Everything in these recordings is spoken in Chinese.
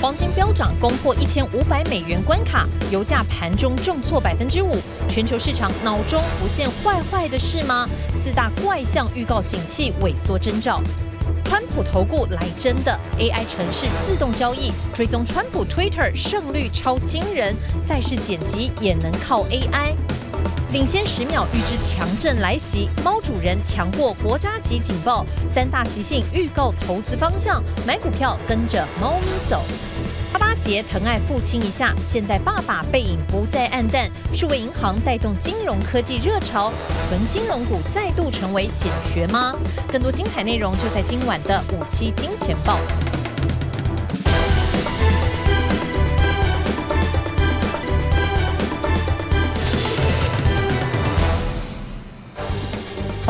黄金飙涨，攻破一千五百美元关卡，油价盘中重挫百分之五。全球市场脑中浮现坏坏的事吗？四大怪象预告景气萎缩征兆。川普投顾来真的，AI 城市自动交易，追踪川普 Twitter 胜率超惊人，赛事剪辑也能靠 AI。领先十秒预知强震来袭，猫主人强过国家级警报，三大习性预告投资方向，买股票跟着猫咪走。八八节疼爱父亲一下，现代爸爸背影不再黯淡，数位银行带动金融科技热潮，存金融股再度成为显学吗？更多精彩内容就在今晚的五七金钱报。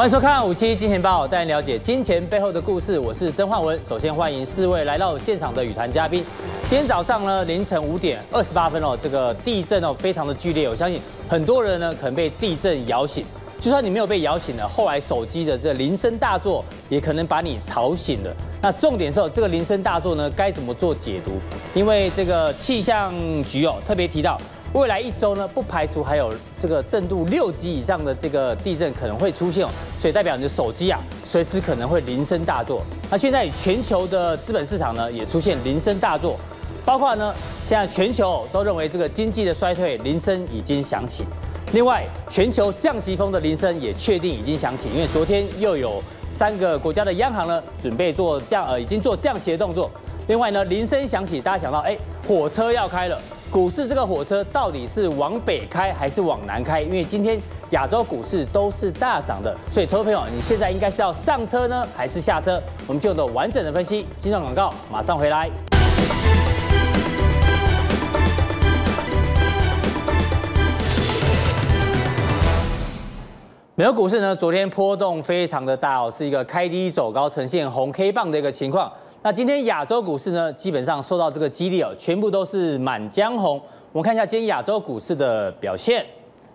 欢迎收看五七金钱报，带您了解金钱背后的故事。我是曾焕文。首先欢迎四位来到现场的与谈嘉宾。今天早上呢，凌晨五点二十八分哦，这个地震哦非常的剧烈，我相信很多人呢可能被地震摇醒。就算你没有被摇醒了，后来手机的这铃声大作也可能把你吵醒了。那重点是哦，这个铃声大作呢该怎么做解读？因为这个气象局哦特别提到。未来一周呢，不排除还有这个震度六级以上的这个地震可能会出现，所以代表你的手机啊，随时可能会铃声大作。那现在全球的资本市场呢，也出现铃声大作，包括呢，现在全球都认为这个经济的衰退铃声已经响起。另外，全球降息风的铃声也确定已经响起，因为昨天又有三个国家的央行呢，准备做降呃，已经做降息的动作。另外呢，铃声响起，大家想到，哎，火车要开了。股市这个火车到底是往北开还是往南开？因为今天亚洲股市都是大涨的，所以投资朋友，你现在应该是要上车呢，还是下车？我们就有完整的分析。金融广告马上回来。美国股市呢，昨天波动非常的大哦，是一个开低走高，呈现红 K 棒的一个情况。那今天亚洲股市呢，基本上受到这个激励哦，全部都是满江红。我们看一下今天亚洲股市的表现。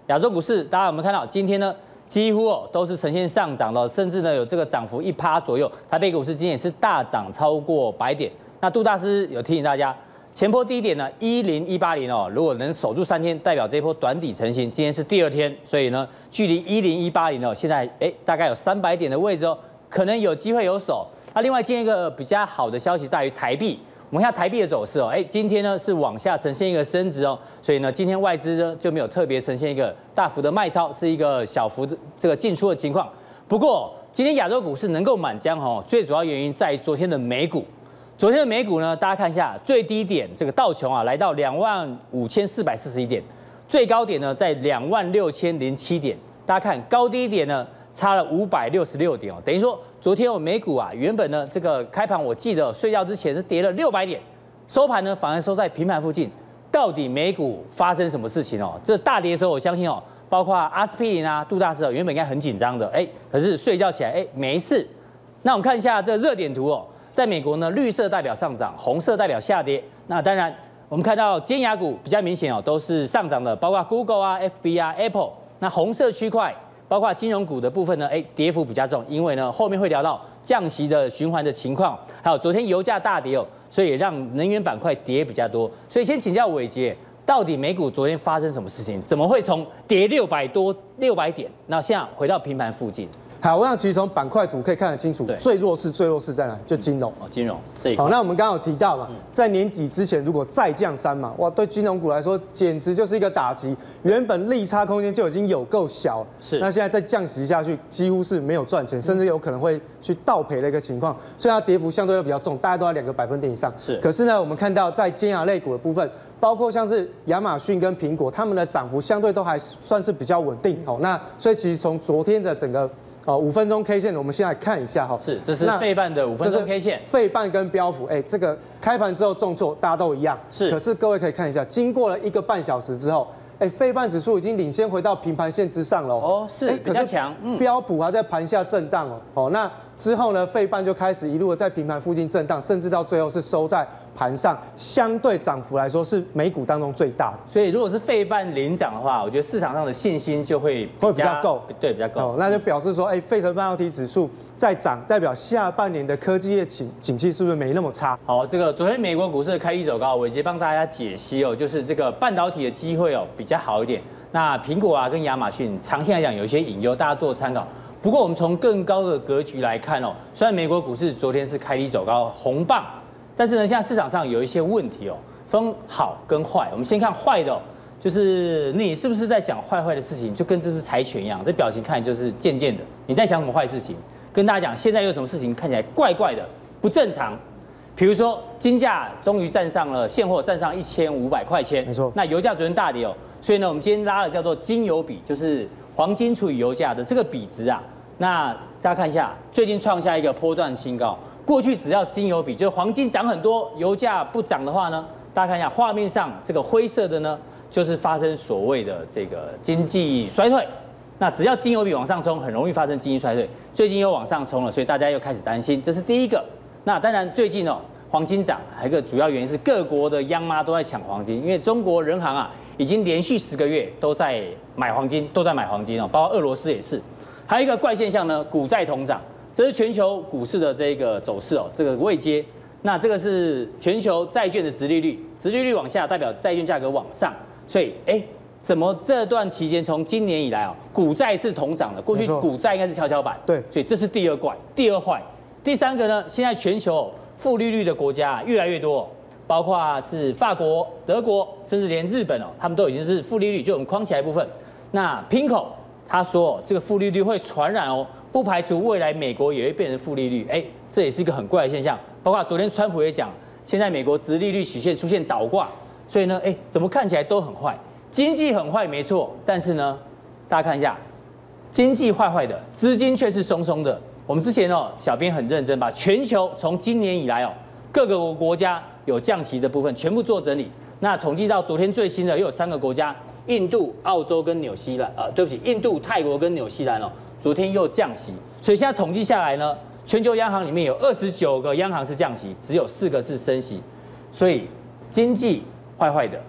亚洲股市，大家有没有看到？今天呢，几乎哦都是呈现上涨的，甚至呢有这个涨幅一趴左右。台北股市今天也是大涨超过百点。那杜大师有提醒大家，前波低点呢一零一八零哦，如果能守住三天，代表这一波短底成型。今天是第二天，所以呢，距离一零一八零哦，现在哎大概有三百点的位置哦，可能有机会有手。那另外，今天一个比较好的消息在于台币，我们看台币的走势哦，哎，今天呢是往下呈现一个升值哦，所以呢，今天外资呢就没有特别呈现一个大幅的卖超，是一个小幅的这个进出的情况。不过，今天亚洲股市能够满江红，最主要原因在于昨天的美股。昨天的美股呢，大家看一下最低点，这个道琼啊来到两万五千四百四十一点，最高点呢在两万六千零七点，大家看高低点呢。差了五百六十六点哦，等于说昨天我美股啊，原本呢这个开盘我记得睡觉之前是跌了六百点，收盘呢反而收在平盘附近。到底美股发生什么事情哦？这大跌的时候，我相信哦，包括阿司匹林啊、杜大师原本应该很紧张的，哎，可是睡觉起来哎没事。那我们看一下这热点图哦，在美国呢，绿色代表上涨，红色代表下跌。那当然我们看到尖牙股比较明显哦，都是上涨的，包括 Google 啊、FB 啊、Apple。那红色区块。包括金融股的部分呢，哎，跌幅比较重，因为呢后面会聊到降息的循环的情况，还有昨天油价大跌哦，所以让能源板块跌比较多。所以先请教伟杰，到底美股昨天发生什么事情？怎么会从跌六百多六百点，那现在回到平盘附近？好，我想其实从板块图可以看得清楚，最弱势最弱势在哪？就金融哦，金融这一块。好，那我们刚刚有提到嘛，在年底之前如果再降三嘛，哇，对金融股来说简直就是一个打击。原本利差空间就已经有够小，是，那现在再降息下去，几乎是没有赚钱，甚至有可能会去倒赔的一个情况。所以它跌幅相对又比较重，大概都在两个百分点以上。是，可是呢，我们看到在尖牙类股的部分，包括像是亚马逊跟苹果，他们的涨幅相对都还算是比较稳定。好，那所以其实从昨天的整个哦，五分钟 K 线，我们先来看一下哈。是，这是费半的五分钟 K 线。费半跟标普，哎，这个开盘之后重挫，大家都一样。是，可是各位可以看一下，经过了一个半小时之后，哎，费半指数已经领先回到平盘线之上了。哦，是，比较强。标普还在盘下震荡哦。哦，那之后呢，费半就开始一路的在平盘附近震荡，甚至到最后是收在盘上，相对涨幅来说是美股当中最大的。所以如果是费半领涨的话，我觉得市场上的信心就会会比较够，对，比较够。哦，那就表示说，哎，费城半导体指数在涨，代表下半年的科技业景景气是不是没那么差？好，这个昨天美国股市的开低走高，我已经帮大家解析哦，就是这个半导体的机会哦比较好一点。那苹果啊跟亚马逊长线来讲有一些隐忧，大家做参考。不过我们从更高的格局来看哦，虽然美国股市昨天是开低走高红棒，但是呢，现在市场上有一些问题哦，分好跟坏。我们先看坏的，就是你是不是在想坏坏的事情，就跟这只柴犬一样，这表情看就是贱贱的。你在想什么坏事情？跟大家讲，现在有什么事情看起来怪怪的，不正常？比如说金价终于站上了现货，站上一千五百块钱，没错。那油价昨天大跌哦，所以呢，我们今天拉了叫做金油比，就是黄金除以油价的这个比值啊。那大家看一下，最近创下一个波段新高。过去只要金油比，就是黄金涨很多，油价不涨的话呢，大家看一下画面上这个灰色的呢，就是发生所谓的这个经济衰退。那只要金油比往上冲，很容易发生经济衰退。最近又往上冲了，所以大家又开始担心。这是第一个。那当然，最近哦，黄金涨还有一个主要原因是各国的央妈都在抢黄金，因为中国人行啊，已经连续十个月都在买黄金，都在买黄金哦，包括俄罗斯也是。还有一个怪现象呢，股债同涨，这是全球股市的这个走势哦，这个未接。那这个是全球债券的殖利率，殖利率往下代表债券价格往上，所以哎，怎么这段期间从今年以来啊，股债是同涨的？过去股债应该是跷跷板，对，所以这是第二怪，第二坏。第三个呢，现在全球负利率的国家越来越多，包括是法国、德国，甚至连日本哦，他们都已经是负利率，就我们框起来部分。那 PIMCO。他说：“这个负利率会传染哦，不排除未来美国也会变成负利率。哎，这也是一个很怪的现象。包括昨天川普也讲，现在美国殖利率曲线出现倒挂，所以呢，哎，怎么看起来都很坏，经济很坏没错，但是呢，大家看一下，经济坏坏的，资金却是松松的。我们之前哦，小编很认真，把全球从今年以来哦，各个国家有降息的部分全部做整理。那统计到昨天最新的，又有三个国家。”印度、澳洲跟纽西兰，呃，对不起，印度、泰国跟纽西兰哦，昨天又降息，所以现在统计下来呢，全球央行里面有二十九个央行是降息，只有四个是升息，所以经济坏坏的，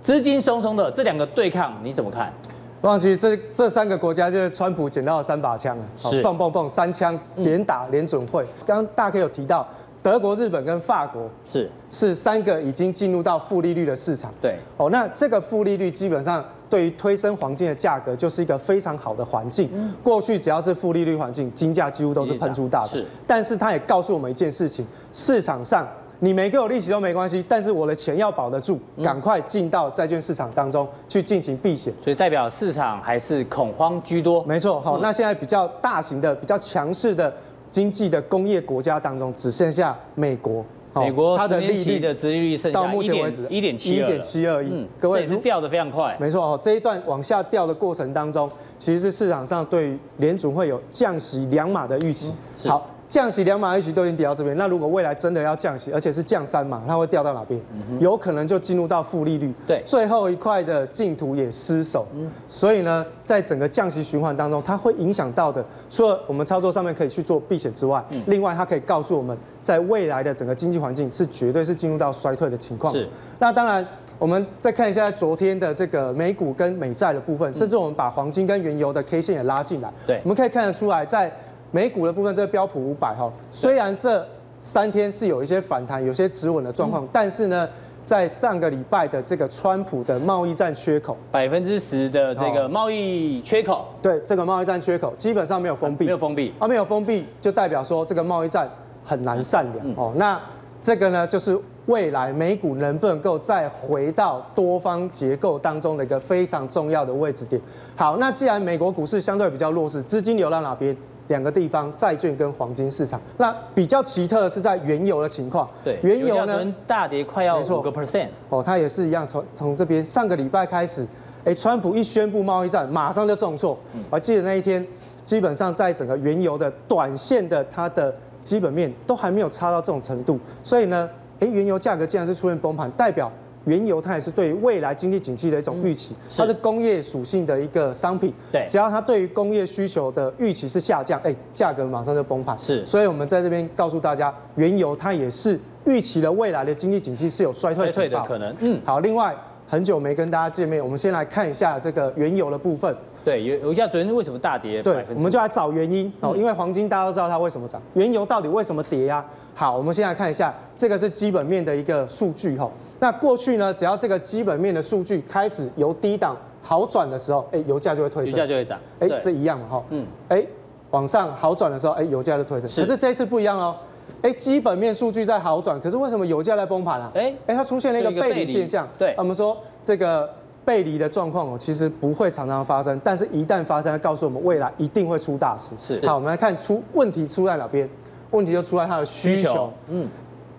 资金松松的，这两个对抗你怎么看？忘记这这三个国家就是川普捡到了三把枪啊，是，棒棒棒，三枪连打连准会。刚刚大 K 有提到。德国、日本跟法国是是三个已经进入到负利率的市场。对，哦，那这个负利率基本上对于推升黄金的价格就是一个非常好的环境。过去只要是负利率环境，金价几乎都是喷出大的。是，但是它也告诉我们一件事情：市场上你没给我利息都没关系，但是我的钱要保得住，赶快进到债券市场当中去进行避险。所以代表市场还是恐慌居多。没错，好，那现在比较大型的、比较强势的。经济的工业国家当中，只剩下美国。美国它的利率的殖利率剩下到目前为止一点七一点七二亿。嗯，各位也是掉的非常快。没错哦，这一段往下掉的过程当中，其实是市场上对于联储会有降息两码的预期。嗯、好。降息两码一息都已经跌到这边，那如果未来真的要降息，而且是降三码，它会掉到哪边？有可能就进入到负利率。对，最后一块的净土也失守。所以呢，在整个降息循环当中，它会影响到的，除了我们操作上面可以去做避险之外，另外它可以告诉我们，在未来的整个经济环境是绝对是进入到衰退的情况。是。那当然，我们再看一下昨天的这个美股跟美债的部分，甚至我们把黄金跟原油的 K 线也拉进来。对，我们可以看得出来，在美股的部分，这个标普五百哈，虽然这三天是有一些反弹，有些止稳的状况，但是呢，在上个礼拜的这个川普的贸易战缺口，百分之十的这个贸易缺口，对这个贸易战缺口基本上没有封闭，没有封闭，啊，没有封闭就代表说这个贸易战很难善良哦。那这个呢，就是未来美股能不能够再回到多方结构当中的一个非常重要的位置点。好，那既然美国股市相对比较弱势，资金流到哪边？两个地方，债券跟黄金市场。那比较奇特的是在原油的情况。对，原油呢大跌快要五个 percent 哦，它也是一样，从从这边上个礼拜开始，哎，川普一宣布贸易战，马上就重挫。我记得那一天，基本上在整个原油的短线的它的基本面都还没有差到这种程度，所以呢，哎，原油价格竟然是出现崩盘，代表原油它也是对于未来经济景气的一种预期，它是工业属性的一个商品。对，只要它对于工业需求的预期是下降，哎，价格马上就崩盘。是，所以我们在这边告诉大家，原油它也是预期了未来的经济景气是有衰退的可能。嗯，好，另外。很久没跟大家见面，我们先来看一下这个原油的部分。对，油油价昨天为什么大跌？对，我们就来找原因哦。因为黄金大家都知道它为什么涨，原油到底为什么跌呀？好，我们先来看一下，这个是基本面的一个数据哈。那过去呢，只要这个基本面的数据开始由低档好转的时候，哎，油价就会推升，油价就会涨。哎，这一样嘛哈。嗯。哎，往上好转的时候，哎，油价就推升。可是这一次不一样哦。哎，基本面数据在好转，可是为什么油价在崩盘啊？哎哎，它出现了一个背离现象。对，我们说这个背离的状况哦，其实不会常常发生，但是一旦发生，它告诉我们未来一定会出大事。是。好，我们来看出问题出在哪边？问题就出在它的需求。嗯，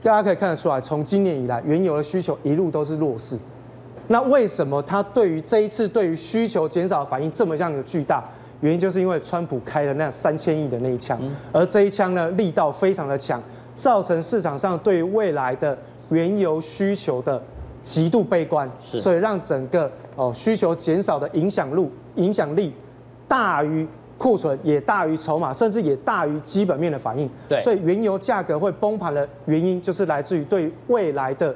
大家可以看得出来，从今年以来，原油的需求一路都是弱势。那为什么它对于这一次对于需求减少的反应这么样的巨大？原因就是因为川普开了那三千亿的那一枪，而这一枪呢，力道非常的强，造成市场上对于未来的原油需求的极度悲观，所以让整个哦需求减少的影响力影响力大于库存，也大于筹码，甚至也大于基本面的反应。对，所以原油价格会崩盘的原因，就是来自于对未来的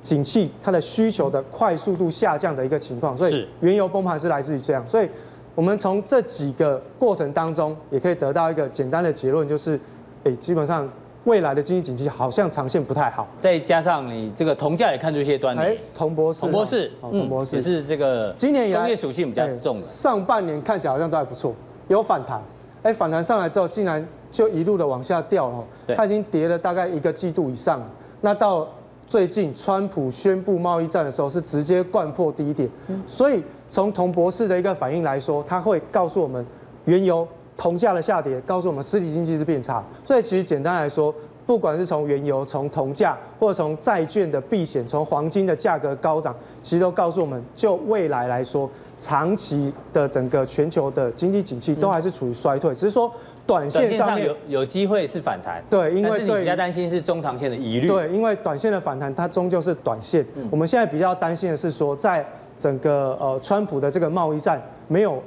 景气它的需求的快速度下降的一个情况。所以原油崩盘是来自于这样，所以。我们从这几个过程当中，也可以得到一个简单的结论，就是，哎，基本上未来的经济景气好像长线不太好。再加上你这个铜价也看出一些端倪。哎，铜博士，铜博士，铜博士也是这个今年工业属性比较重的。上半年看起来好像都还不错，有反弹。哎，反弹上来之后，竟然就一路的往下掉了。它已经跌了大概一个季度以上。那到最近，川普宣布贸易战的时候，是直接灌破低点。所以。从铜博士的一个反应来说，他会告诉我们，原油、铜价的下跌，告诉我们实体经济是变差。所以其实简单来说，不管是从原油、从铜价，或者从债券的避险、从黄金的价格高涨，其实都告诉我们，就未来来说，长期的整个全球的经济景气都还是处于衰退。只是说，短线上面有有机会是反弹。对，因为对比较担心是中长线的疑虑。对，因为短线的反弹它终究是短线。我们现在比较担心的是说，在整个呃，川普的这个贸易战没有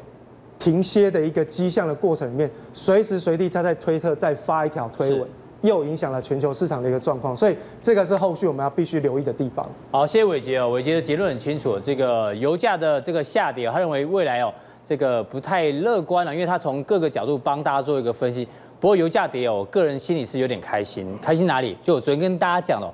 停歇的一个迹象的过程里面，随时随地他在推特再发一条推文，又影响了全球市场的一个状况，所以这个是后续我们要必须留意的地方。好，谢谢伟杰哦，伟杰的结论很清楚，这个油价的这个下跌，他认为未来哦，这个不太乐观了，因为他从各个角度帮大家做一个分析。不过油价跌哦，我个人心里是有点开心，开心哪里？就我昨天跟大家讲了，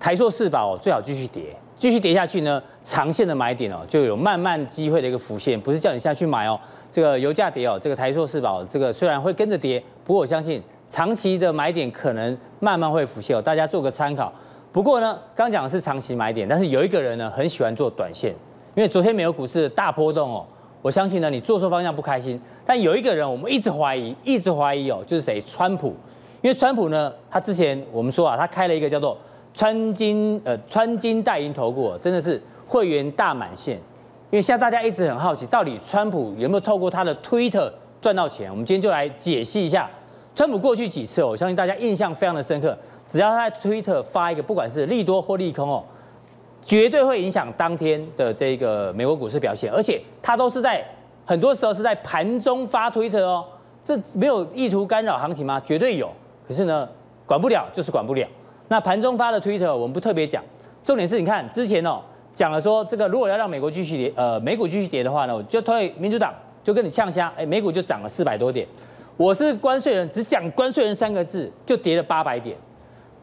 台塑四宝最好继续跌。继续跌下去呢，长线的买点哦，就有慢慢机会的一个浮现，不是叫你下去买哦。这个油价跌哦，这个台塑四宝这个虽然会跟着跌，不过我相信长期的买点可能慢慢会浮现，大家做个参考。不过呢，刚讲的是长期买点，但是有一个人呢很喜欢做短线，因为昨天美国股市的大波动哦，我相信呢你做错方向不开心。但有一个人我们一直怀疑，一直怀疑哦，就是谁？川普。因为川普呢，他之前我们说啊，他开了一个叫做。川金呃，川金代银投顾真的是会员大满线，因为现在大家一直很好奇，到底川普有没有透过他的推特赚到钱？我们今天就来解析一下，川普过去几次，我相信大家印象非常的深刻，只要他在推特发一个，不管是利多或利空哦，绝对会影响当天的这个美国股市表现，而且他都是在很多时候是在盘中发推特哦，这没有意图干扰行情吗？绝对有，可是呢，管不了就是管不了。那盘中发的推特我们不特别讲，重点是你看之前哦讲了说这个如果要让美国继续跌，呃美股继续跌的话呢，我就推民主党就跟你呛虾，哎美股就涨了四百多点，我是关税人，只讲关税人三个字就跌了八百点，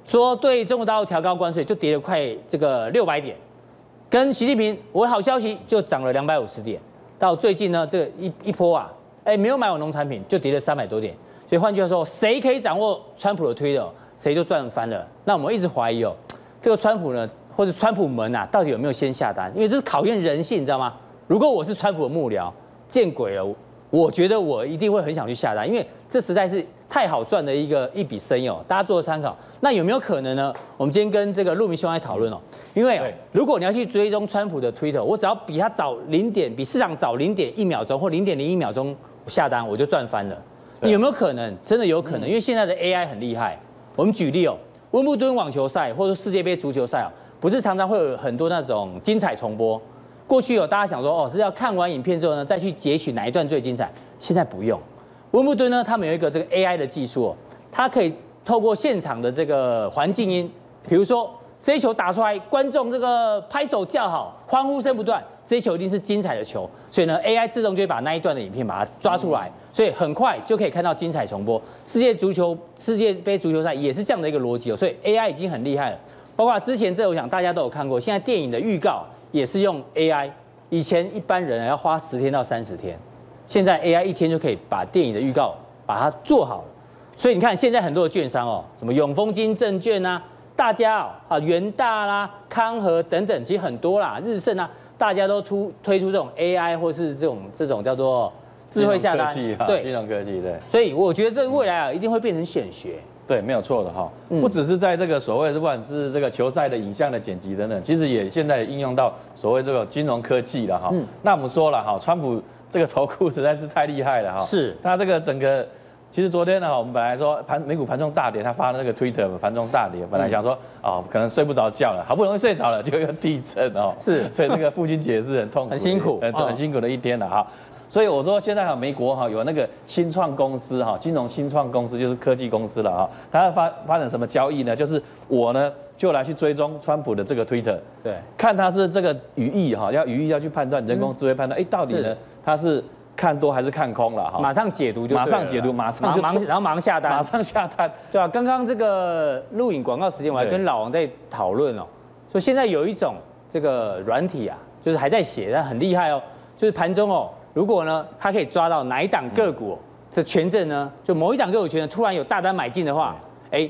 说对中国大陆调高关税就跌了快这个六百点，跟习近平我好消息就涨了两百五十点，到最近呢这个一一波啊，哎没有买我农产品就跌了三百多点，所以换句话说，谁可以掌握川普的推特？谁就赚翻了。那我们一直怀疑哦，这个川普呢，或者川普门啊，到底有没有先下单？因为这是考验人性，你知道吗？如果我是川普的幕僚，见鬼了！我觉得我一定会很想去下单，因为这实在是太好赚的一个一笔生意哦。大家做个参考。那有没有可能呢？我们今天跟这个陆明兄来讨论哦。因为如果你要去追踪川普的推特，我只要比他早零点，比市场早零点一秒钟或零点零一秒钟下单，我就赚翻了。有没有可能？真的有可能，因为现在的 AI 很厉害。我们举例哦，温布顿网球赛或者世界杯足球赛啊，不是常常会有很多那种精彩重播。过去有大家想说，哦，是要看完影片之后呢，再去截取哪一段最精彩。现在不用，温布顿呢，他们有一个这个 AI 的技术哦，它可以透过现场的这个环境音，比如说这一球打出来，观众这个拍手叫好，欢呼声不断，这一球一定是精彩的球，所以呢，AI 自动就会把那一段的影片把它抓出来，所以很快就可以看到精彩重播。世界足球世界杯足球赛也是这样的一个逻辑哦，所以 AI 已经很厉害了。包括之前这，我想大家都有看过，现在电影的预告。也是用 AI，以前一般人要花十天到三十天，现在 AI 一天就可以把电影的预告把它做好了。所以你看，现在很多的券商哦，什么永丰金证券啊，大家哦，啊元大啦、康和等等，其实很多啦，日盛啊，大家都推推出这种 AI 或是这种这种叫做智慧下单，对，金融科技对。所以我觉得这个未来啊，一定会变成显学。对，没有错的哈，不只是在这个所谓不管是这个球赛的影像的剪辑等等，其实也现在也应用到所谓这个金融科技了哈。那我们说了哈，川普这个头库实在是太厉害了哈。是。那这个整个，其实昨天呢，我们本来说盘美股盘中大跌，他发了那个 Twitter 盘中大跌，本来想说哦，可能睡不着觉了，好不容易睡着了，就又地震哦。是。所以这个父亲节也是很痛苦，很辛苦，很很辛苦的一天了哈。所以我说，现在哈，美国哈有那个新创公司哈，金融新创公司就是科技公司了哈，它要发发展什么交易呢？就是我呢就来去追踪川普的这个 Twitter，对，看他是这个语义哈，要语义要去判断人工智慧判断，哎、嗯，到底呢他是看多还是看空了哈？马上解读就马上解读，马上就忙，然后忙下单，马上下单，对啊，刚刚这个录影广告时间，我还跟老王在讨论哦，说现在有一种这个软体啊，就是还在写，但很厉害哦，就是盘中哦。如果呢，他可以抓到哪一档个股，这权证呢，就某一档个股权证突然有大单买进的话，哎，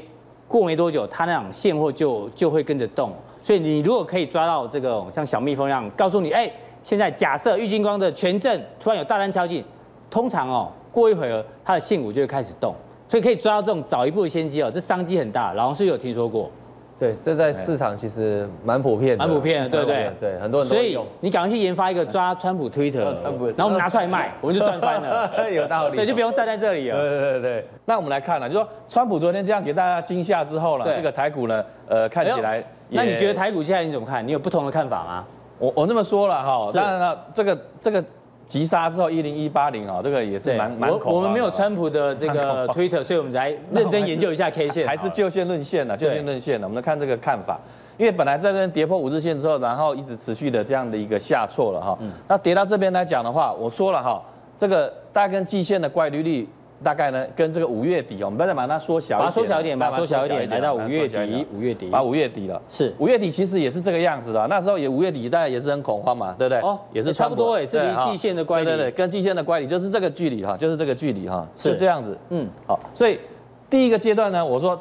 过没多久，他那档现货就就会跟着动。所以你如果可以抓到这个像小蜜蜂一样，告诉你，哎，现在假设玉金光的权证突然有大单敲进，通常哦，过一会儿它的现股就会开始动，所以可以抓到这种早一步的先机哦，这商机很大。老王是有听说过？对，这在市场其实蛮普遍的，蛮普遍的，对不对？对，很多人都有。所以你赶快去研发一个抓川普推特，然后我们拿出来卖，我们就赚翻了。有道理。对，就不用站在这里了。对对对。那我们来看了，就说川普昨天这样给大家惊吓之后呢，这个台股呢，呃，看起来。那你觉得台股现在你怎么看？你有不同的看法吗？我我这么说了哈，当然了，这个这个。急杀之后一零一八零啊，这个也是蛮蛮恐。我们没有川普的这个 Twitter，所以我们来认真研究一下 K 线，还是就线论线呢？就线论线呢？我们来看这个看法，因为本来在这边跌破五日线之后，然后一直持续的这样的一个下挫了哈。那跌到这边来讲的话，我说了哈，这个大概跟季线的乖离率。大概呢，跟这个五月底哦，我们不要再把它缩小，把它缩小一点，把它缩小一点，来到五月底，五月底，把五月底了，是。五月底，其实也是这个样子的。那时候也五月底，大家也是很恐慌嘛，对不对？哦，也是差不多，也是离季线的乖离，对对对，跟季线的乖离就是这个距离哈，就是这个距离哈，是。这样子。嗯，好，所以第一个阶段呢，我说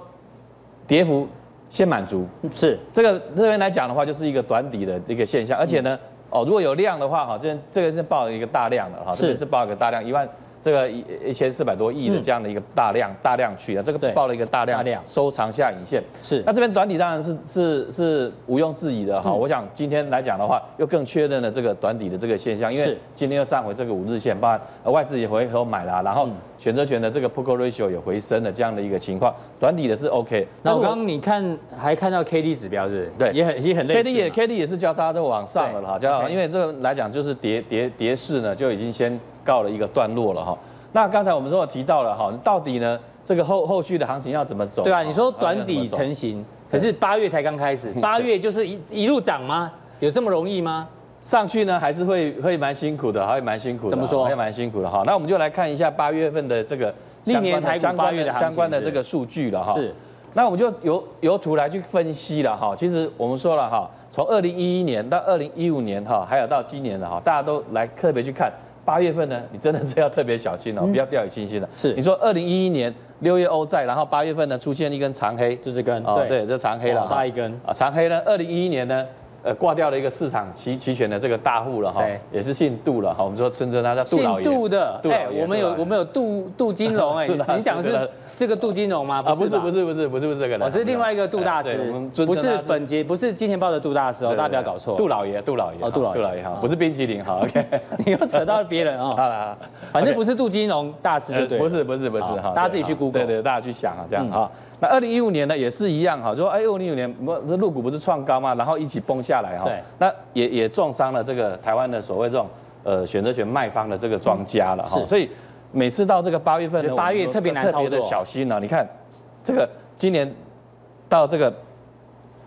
跌幅先满足，是。这个这边来讲的话，就是一个短底的一个现象，而且呢，哦，如果有量的话哈，这这个是报一个大量的哈，这边是报一个大量一万。这个一一千四百多亿的这样的一个大量、嗯、大量去啊，这个报了一个大量收藏下影线，是。那这边短底当然是是是毋庸置疑的哈。嗯、我想今天来讲的话，又更确认了这个短底的这个现象，因为今天又站回这个五日线，包含外资也回头买了，然后选择权的这个 Put Ratio 也回升了这样的一个情况，短底的是 OK。那我刚刚你看还看到 K D 指标是？对，也很也很类似。K D 也 K D 也是交叉都往上了哈，交叉，因为这个来讲就是跌跌跌势呢就已经先告了一个段落了哈。那刚才我们说我提到了哈，到底呢这个后后续的行情要怎么走？对啊，你说短底成型，可是八月才刚开始，八月就是一一路涨吗？有这么容易吗？上去呢还是会会蛮辛苦的，还会蛮辛苦的。怎么说？还蛮辛苦的哈。那我们就来看一下八月份的这个历年台股八月的相关的这个数据了哈。是。那我们就由由图来去分析了哈。其实我们说了哈，从二零一一年到二零一五年哈，还有到今年的哈，大家都来特别去看。八月份呢，你真的是要特别小心哦，不要掉以轻心了。是，你说二零一一年六月欧债，然后八月份呢出现一根长黑，就是根，哦，对，这长黑了，大一根。啊，长黑呢，二零一一年呢。呃，挂掉了一个市场期期权的这个大户了哈，也是姓杜了哈。我们说称之他叫杜老爷。姓杜的，哎，我们有我们有杜杜金龙哎，你讲的是这个杜金龙吗？啊，不是不是不是不是不是这个人，我是另外一个杜大师，不是本节不是金钱豹的杜大师哦，大家不要搞错。杜老爷，杜老爷，哦，杜老杜老爷哈，不是冰淇淋哈，OK，你又扯到别人哦。好了，反正不是杜金龙大师就对。不是不是不是哈，大家自己去 Google，对对，大家去想啊这样啊。那二零一五年呢也是一样哈，就说哎，二零一五年不，这陆股不是创高嘛？然后一起崩下来哈。对。那也也重伤了这个台湾的所谓这种呃选择权卖方的这个庄家了哈。所以每次到这个八月份呢，八月特别难操作，特别的小心呢。你看这个今年到这个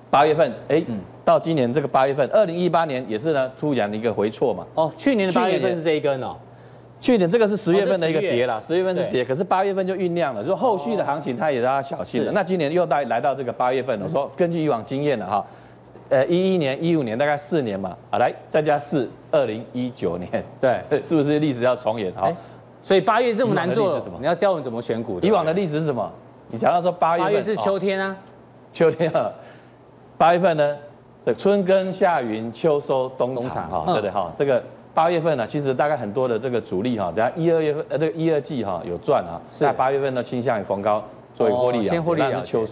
八月份，哎，到今年这个八月份，二零一八年也是呢突然的一个回错嘛。哦，去年的八月份是这一根哦。去年这个是十月份的一个跌了，十月份是跌，可是八月份就酝酿了，就后续的行情它也让它小心了。那今年又来来到这个八月份，我说根据以往经验了哈，呃一一年、一五年大概四年嘛，啊来再加四，二零一九年，对，是不是历史要重演哈？所以八月这么难做，你要教我们怎么选股的？以往的历史是什么？你想要说八月八月是秋天啊，秋天啊，八月份呢，这春耕夏耘秋收冬藏哈，对不对哈？这个。八月份呢，其实大概很多的这个主力哈，等下一二月份呃，这个一二季哈有赚啊，在八月份呢倾向于逢高作为获利啊，先获利啊秋，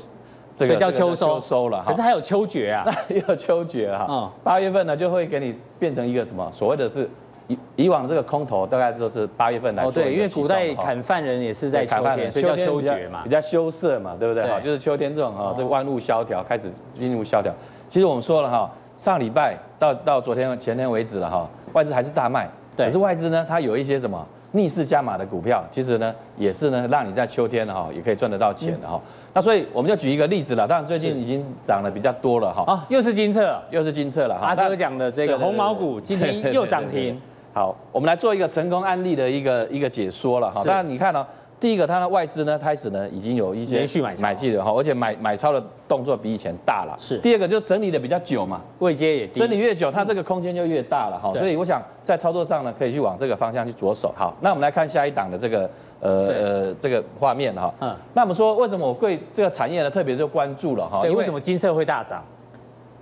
这个叫秋收。收了哈，可是还有秋决啊，也有秋决哈，八月份呢就会给你变成一个什么所谓的是以以往这个空头大概都是八月份来做，对，因为古代砍犯人也是在秋天，所以叫秋决嘛，比较羞涩嘛，对不对？哈？就是秋天这种哈，这个万物萧条开始进入萧条，其实我们说了哈，上礼拜到到昨天前天为止了哈，外资还是大卖。可是外资呢，它有一些什么逆势加码的股票，其实呢也是呢让你在秋天哈也可以赚得到钱的哈。那所以我们就举一个例子了，当然最近已经涨得比较多了哈。啊，又是金策，又是金策了哈。阿哥讲的这个红毛股今天又涨停。好，我们来做一个成功案例的一个一个解说了哈。当然你看呢。第一个，它的外资呢开始呢已经有一些连续买买进了哈，而且买买超的动作比以前大了。是。第二个就整理的比较久嘛，位阶也低，整理越久，它这个空间就越大了哈。所以我想在操作上呢，可以去往这个方向去着手。好，那我们来看下一档的这个呃呃这个画面哈。嗯。那我们说为什么我对这个产业呢特别就关注了哈？对，为什么金色会大涨？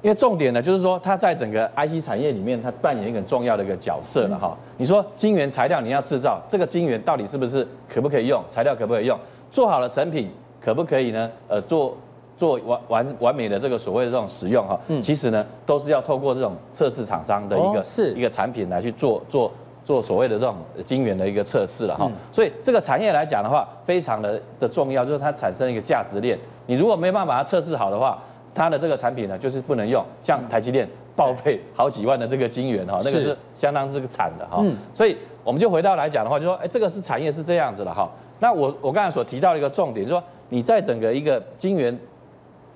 因为重点呢，就是说它在整个 IC 产业里面，它扮演一个很重要的一个角色了哈。你说晶圆材料你要制造，这个晶圆到底是不是可不可以用？材料可不可以用？做好了成品可不可以呢？呃，做做完完完美的这个所谓的这种使用哈，其实呢都是要透过这种测试厂商的一个是一个产品来去做做做所谓的这种晶圆的一个测试了哈。所以这个产业来讲的话，非常的的重要，就是它产生一个价值链。你如果没办法把它测试好的话，它的这个产品呢，就是不能用，像台积电报废好几万的这个晶圆哈，那个是相当之惨的哈。所以我们就回到来讲的话，就说，哎，这个是产业是这样子的哈。那我我刚才所提到的一个重点，就是说你在整个一个晶圆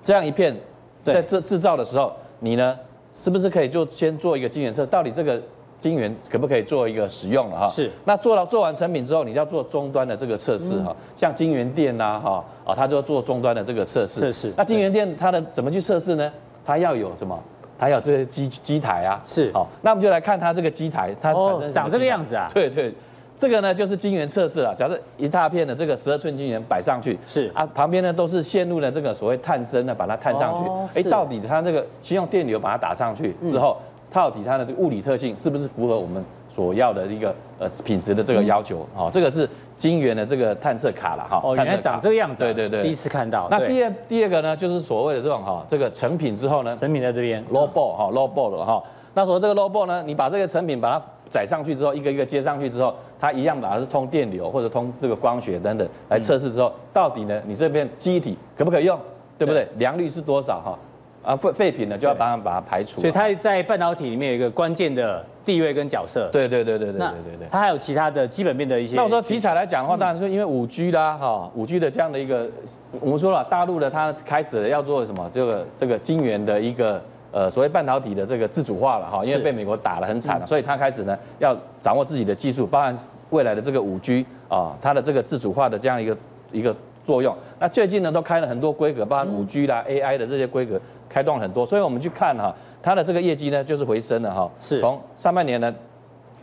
这样一片在制制造的时候，你呢是不是可以就先做一个晶圆测，到底这个。晶圆可不可以做一个使用了哈？是。那做了做完成品之后，你就要做终端的这个测试哈。像晶圆店呐哈啊，它就要做终端的这个测试。测试。那晶圆店它的怎么去测试呢？它要有什么？它要这些机机台啊。是。好，那我们就来看它这个机台，它产生长这个样子啊。对对，这个呢就是晶圆测试了。假设一大片的这个十二寸晶圆摆上去，是啊，旁边呢都是线路的这个所谓探针呢，把它探上去。哎，到底它这个先用电流把它打上去之后。到底它的这个物理特性是不是符合我们所要的一个呃品质的这个要求？哦，这个是晶圆的这个探测卡了哈。哦，原来长这个样子。对对对，第一次看到。那第二第二个呢，就是所谓的这种哈，这个成品之后呢，成品在这边，low ball 哈，low ball 了哈。那所谓这个 low ball 呢，你把这个成品把它载上去之后，一个一个接上去之后，它一样把它是通电流或者通这个光学等等来测试之后，到底呢，你这边机体可不可以用？对不对？良率是多少哈？啊废废品呢，就要把它把它排除。所以它在半导体里面有一个关键的地位跟角色。对对对对对对对对。它还有其他的基本面的一些。那我说题材来讲的话，当然是因为五 G 啦，哈，五 G 的这样的一个，我们说了，大陆的它开始了要做什么？这个这个晶圆的一个呃所谓半导体的这个自主化了哈，因为被美国打得很惨了，所以它开始呢要掌握自己的技术，包含未来的这个五 G 啊，它的这个自主化的这样一个一个作用。那最近呢都开了很多规格，包含五 G 啦、AI 的这些规格。开动很多，所以我们去看哈，它的这个业绩呢，就是回升了哈。是。从上半年呢，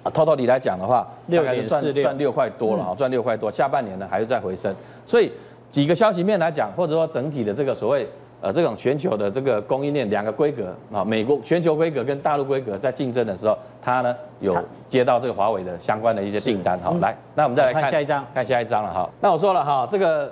啊，偷偷地来讲的话，六点四六赚六块多了啊，赚六块多。下半年呢，还是在回升。所以几个消息面来讲，或者说整体的这个所谓呃这种全球的这个供应链两个规格啊，美国全球规格跟大陆规格在竞争的时候，它呢有接到这个华为的相关的一些订单哈。来，那我们再来看，看下一张，看下一张了哈。那我说了哈，这个。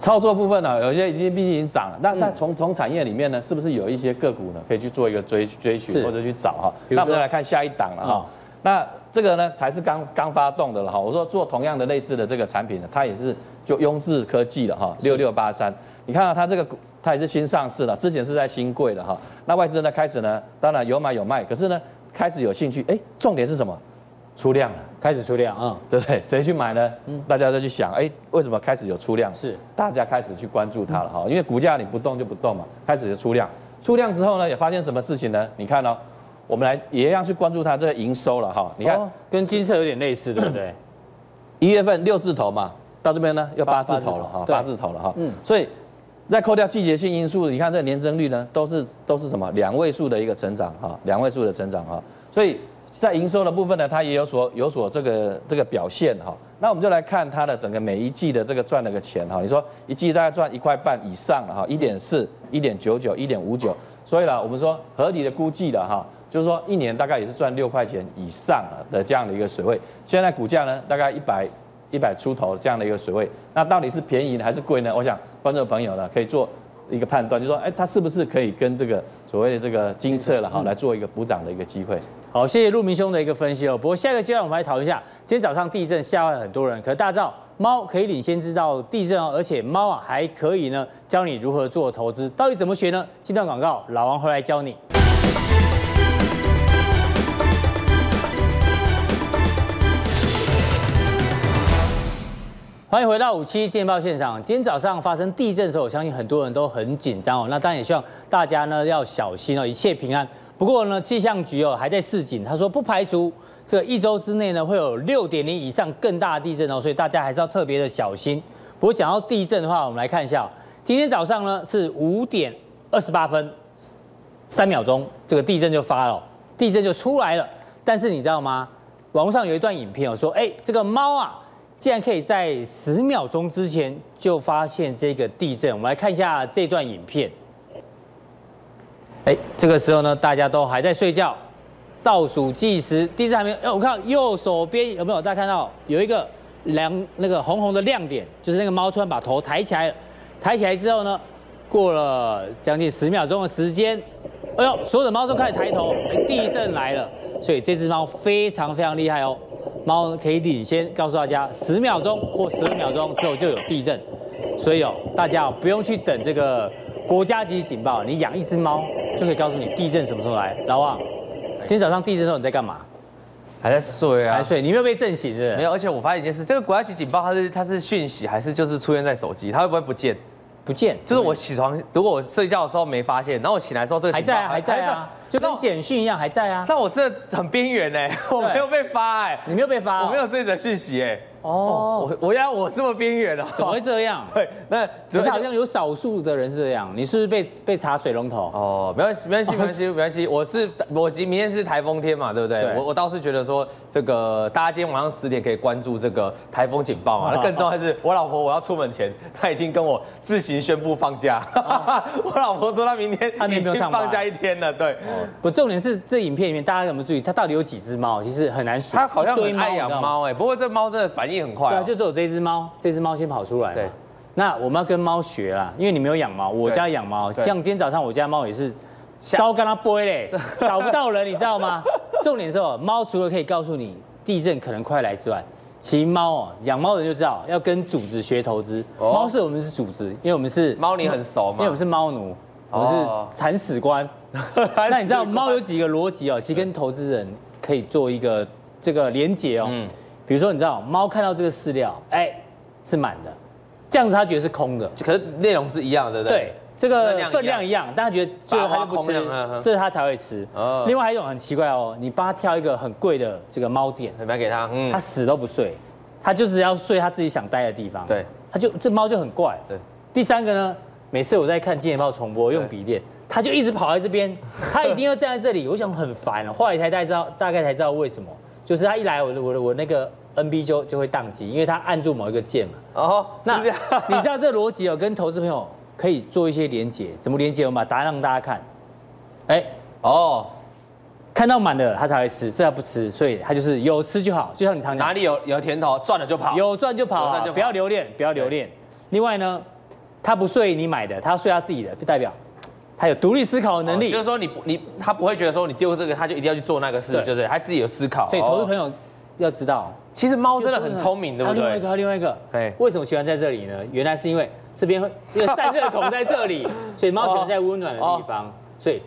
操作部分呢，有些已经毕竟已经涨了，那那从从产业里面呢，是不是有一些个股呢，可以去做一个追追寻或者去找哈？那我们再来看下一档了哈。那这个呢才是刚刚发动的了哈。我说做同样的类似的这个产品呢，它也是就雍智科技了哈，六六八三。你看到它这个它也是新上市了，之前是在新贵的哈。那外资呢开始呢，当然有买有卖，可是呢开始有兴趣，哎，重点是什么？出量了，开始出量，嗯，对不对？谁去买呢？嗯，大家再去想，哎，为什么开始有出量？是大家开始去关注它了哈，因为股价你不动就不动嘛，开始就出量。出量之后呢，也发现什么事情呢？你看哦，我们来也一样去关注它这个营收了哈。你看，跟金色有点类似，对不对？一月份六字头嘛，到这边呢又八字头了哈，八字头了哈。嗯，所以再扣掉季节性因素，你看这个年增率呢，都是都是什么两位数的一个成长哈，两位数的成长哈，所以。在营收的部分呢，它也有所有所这个这个表现哈。那我们就来看它的整个每一季的这个赚了个钱哈。你说一季大概赚一块半以上了哈，一点四、一点九九、一点五九。所以呢，我们说合理的估计的哈，就是说一年大概也是赚六块钱以上的这样的一个水位。现在股价呢，大概一百一百出头这样的一个水位。那到底是便宜还是贵呢？我想观众朋友呢可以做一个判断，就是说哎，它是不是可以跟这个所谓的这个精测了哈来做一个补涨的一个机会？好，谢谢陆明兄的一个分析哦。不过下一个阶段我们来讨论一下，今天早上地震吓坏很多人，可大家知道猫可以领先知道地震哦，而且猫啊还可以呢教你如何做投资，到底怎么学呢？这段广告，老王回来教你。欢迎回到五七见报现场。今天早上发生地震的时候，我相信很多人都很紧张哦。那当然也希望大家呢要小心哦，一切平安。不过呢，气象局哦还在示警，他说不排除这一周之内呢会有六点零以上更大的地震哦，所以大家还是要特别的小心。不过讲到地震的话，我们来看一下，今天早上呢是五点二十八分三秒钟，这个地震就发了，地震就出来了。但是你知道吗？网络上有一段影片哦，说哎这个猫啊竟然可以在十秒钟之前就发现这个地震。我们来看一下这段影片。这个时候呢，大家都还在睡觉，倒数计时，地震还没有。哎，我看右手边有没有？大家看到有一个亮那个红红的亮点，就是那个猫突然把头抬起来了。抬起来之后呢，过了将近十秒钟的时间，哎呦，所有的猫都开始抬头，哎，地震来了。所以这只猫非常非常厉害哦，猫可以领先告诉大家，十秒钟或十二秒钟之后就有地震。所以哦，大家不用去等这个国家级警报，你养一只猫。就可以告诉你地震什么时候来。老王，今天早上地震的时候你在干嘛？还在睡啊？还睡？你没有被震醒是不是？没有，而且我发现一件事，这个国家级警报它是它是讯息还是就是出现在手机？它会不会不见？不见。就是我起床，如果我睡觉的时候没发现，然后我醒来的时候这个还在啊，还在啊，就跟简讯一样还在啊。那我这很边缘哎，我没有被发哎，你没有被发，我没有这则讯息哎。哦，我我要我这么边缘了，怎么会这样？对，那只是好像有少数的人是这样。你是不是被被查水龙头？哦，没关系，没关系，没关系，没关系。我是我今明天是台风天嘛，对不对？我我倒是觉得说，这个大家今天晚上十点可以关注这个台风警报嘛。那更重要的是，我老婆我要出门前，她已经跟我自行宣布放假。我老婆说她明天她已经放假一天了。对，不，重点是这影片里面大家有没有注意，它到底有几只猫？其实很难数。它好像很爱养猫哎，不过这猫真的反应。很快，对啊，就只有这只猫，这只猫先跑出来。对，那我们要跟猫学啦，因为你没有养猫，我家养猫，像今天早上我家猫也是，糟跟它背嘞，找不到人，你知道吗？重点是哦，猫除了可以告诉你地震可能快来之外，其实猫哦，养猫的人就知道要跟主子学投资。猫是我们是主子，因为我们是猫，你很熟吗？因为我们是猫奴，我们是 铲屎官。那你知道猫有几个逻辑哦？其实跟投资人可以做一个这个连结哦。嗯。比如说，你知道猫看到这个饲料，哎，是满的，这样子它觉得是空的，可是内容是一样的，对不对？对，这个分量一样，但它觉得最后它就不吃，这是它才会吃。另外还有一种很奇怪哦，你帮它挑一个很贵的这个猫垫，买给它，它死都不睡，它就是要睡它自己想待的地方。对，它就这猫就很怪。对，第三个呢，每次我在看《金钱豹》重播用笔电，他就一直跑在这边，他一定要站在这里，我想很烦了。后来才大概知道，大概才知道为什么，就是他一来，我的我的我那个。NB 就就会宕机，因为他按住某一个键嘛。哦，那你知道这个逻辑哦，跟投资朋友可以做一些连结，怎么连结？我们把答案让大家看。哎，哦，看到满的他才会吃，这他不吃，所以他就是有吃就好，就像你常讲，哪里有有甜头，赚了就跑，有赚就跑，不要留恋，不要留恋。另外呢，它不睡你买的，它要睡它自己的，就代表 他有独立思考的能力，就是说你你他不会觉得说你丢这个他就一定要去做那个事，就是他自己有思考。所以投资朋友要知道，其实猫真的很聪明，对不对？还有另外一个，还有另外一个，哎，为什么喜欢在这里呢？原来是因为这边因为散热孔在这里，所以猫喜欢在温暖的地方，所以。